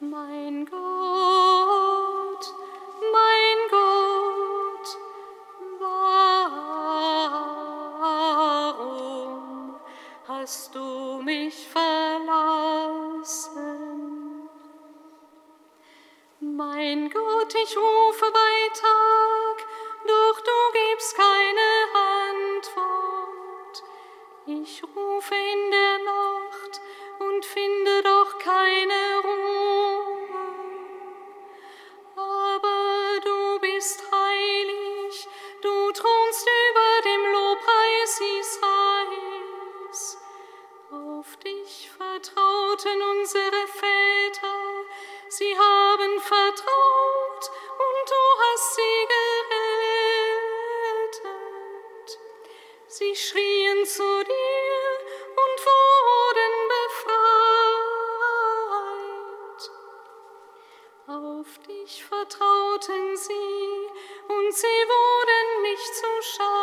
Mein Gott. Mein Gott, ich rufe bei Tag, doch du gibst keine Antwort. Ich rufe in der Nacht und finde doch keine Ruhe. Aber du bist heilig, du thronst über dem Lobpreis Israels. Auf dich vertrauten unsere Väter, sie haben vertraut. Ich vertrauten sie, und sie wurden nicht zu Schaden.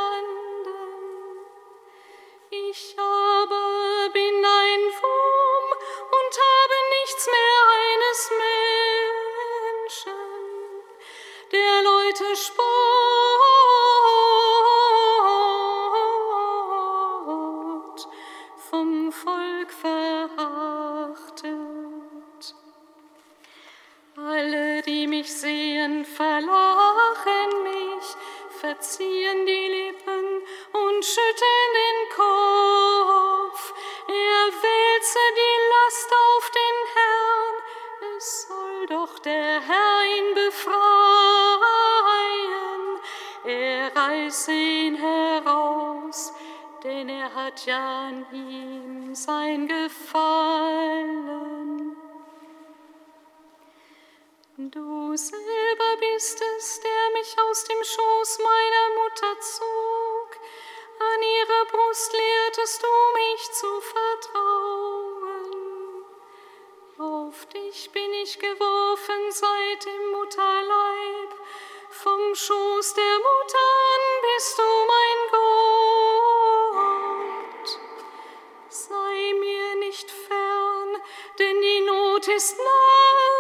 mich sehen, verlachen mich, verziehen die Lippen und schütteln den Kopf. Er wälze die Last auf den Herrn, es soll doch der Herr ihn befreien. Er reiße ihn heraus, denn er hat ja an ihm sein Gefallen. Du selber bist es, der mich aus dem Schoß meiner Mutter zog. An ihrer Brust lehrtest du mich zu vertrauen. Auf dich bin ich geworfen seit dem Mutterleib. Vom Schoß der Mutter an bist du mein Gott. Sei mir nicht fern, denn die Not ist nahe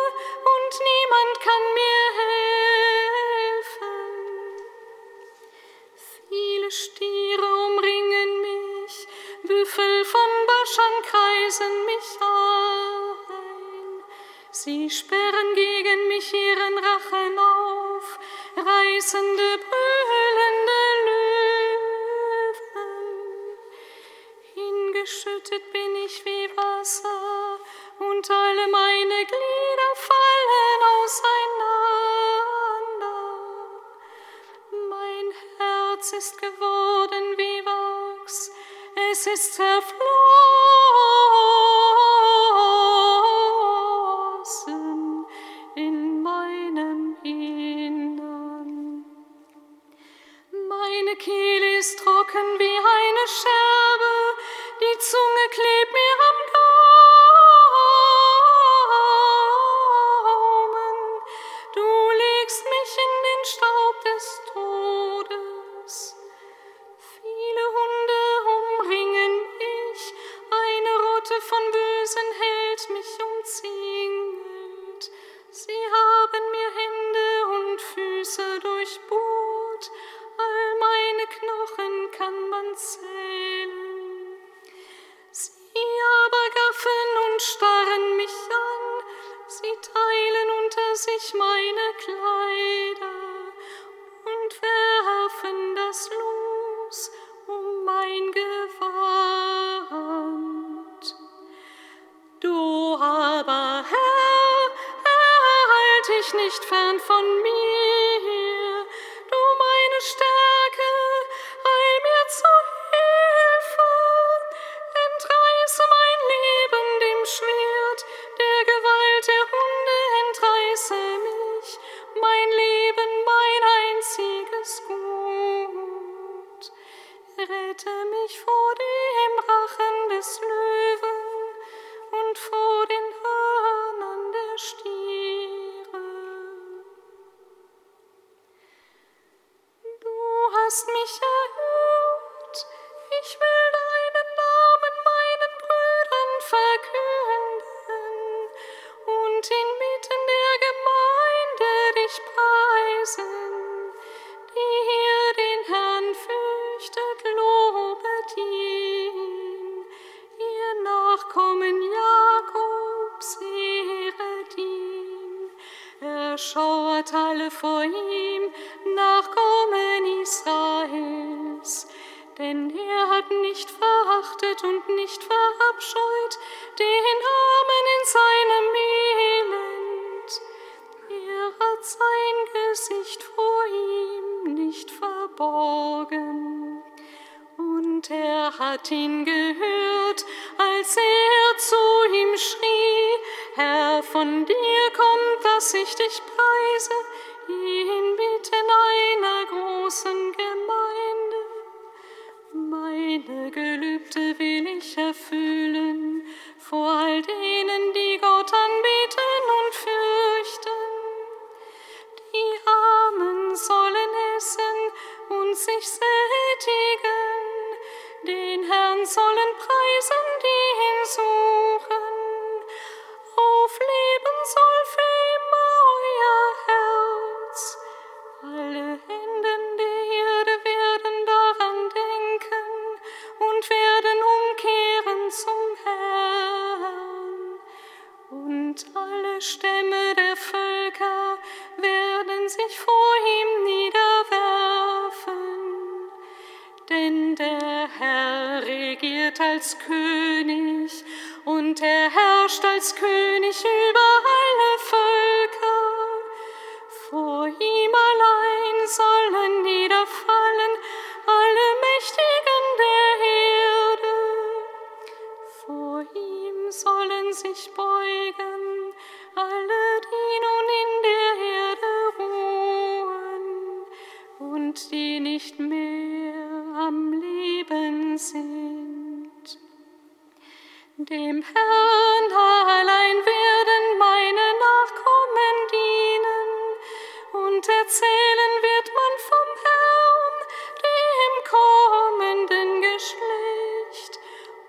niemand kann mir helfen. Viele Stiere umringen mich, Büffel von Baschern kreisen mich ein. Sie sperren gegen mich ihren Rachen auf, reißende, brüllende Löwen. Hingeschüttet bin ich wie Wasser und alle meine Glieder. ist geworden wie Wachs, es ist zerflogen. Sie haben mir Hände und Füße durchbohrt, all meine Knochen kann man zählen. Sie aber gaffen und starren mich an, sie teilen unter sich meine Kleider und werfen das los um mein Gewand. nicht fern von mir. hast mich erhört. Ich will deinen Namen meinen Brüdern verkünden und inmitten der Gemeinde dich preisen. Er schauert alle vor ihm, Nachkommen Israels. Denn er hat nicht verachtet und nicht verabscheut den Armen in seinem Elend. Er hat sein Gesicht vor ihm nicht verborgen. Und er hat ihn gehört, als er zu ihm schrie, Herr, von dir kommt, dass ich dich preise, inmitten einer großen Gemeinde. Meine Gelübde will ich erfüllen vor all denen, die Gott anbeten sich vor ihm niederwerfen. Denn der Herr regiert als König und er herrscht als König über alle Völker. Vor ihm Dem Herrn allein werden meine Nachkommen dienen und erzählen wird man vom Herrn, dem kommenden Geschlecht,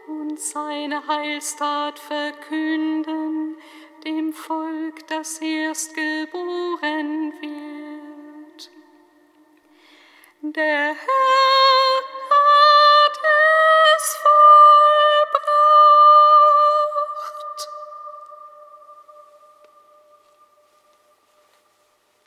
und seine Heilstat verkünden dem Volk, das erst geboren wird. Der Herr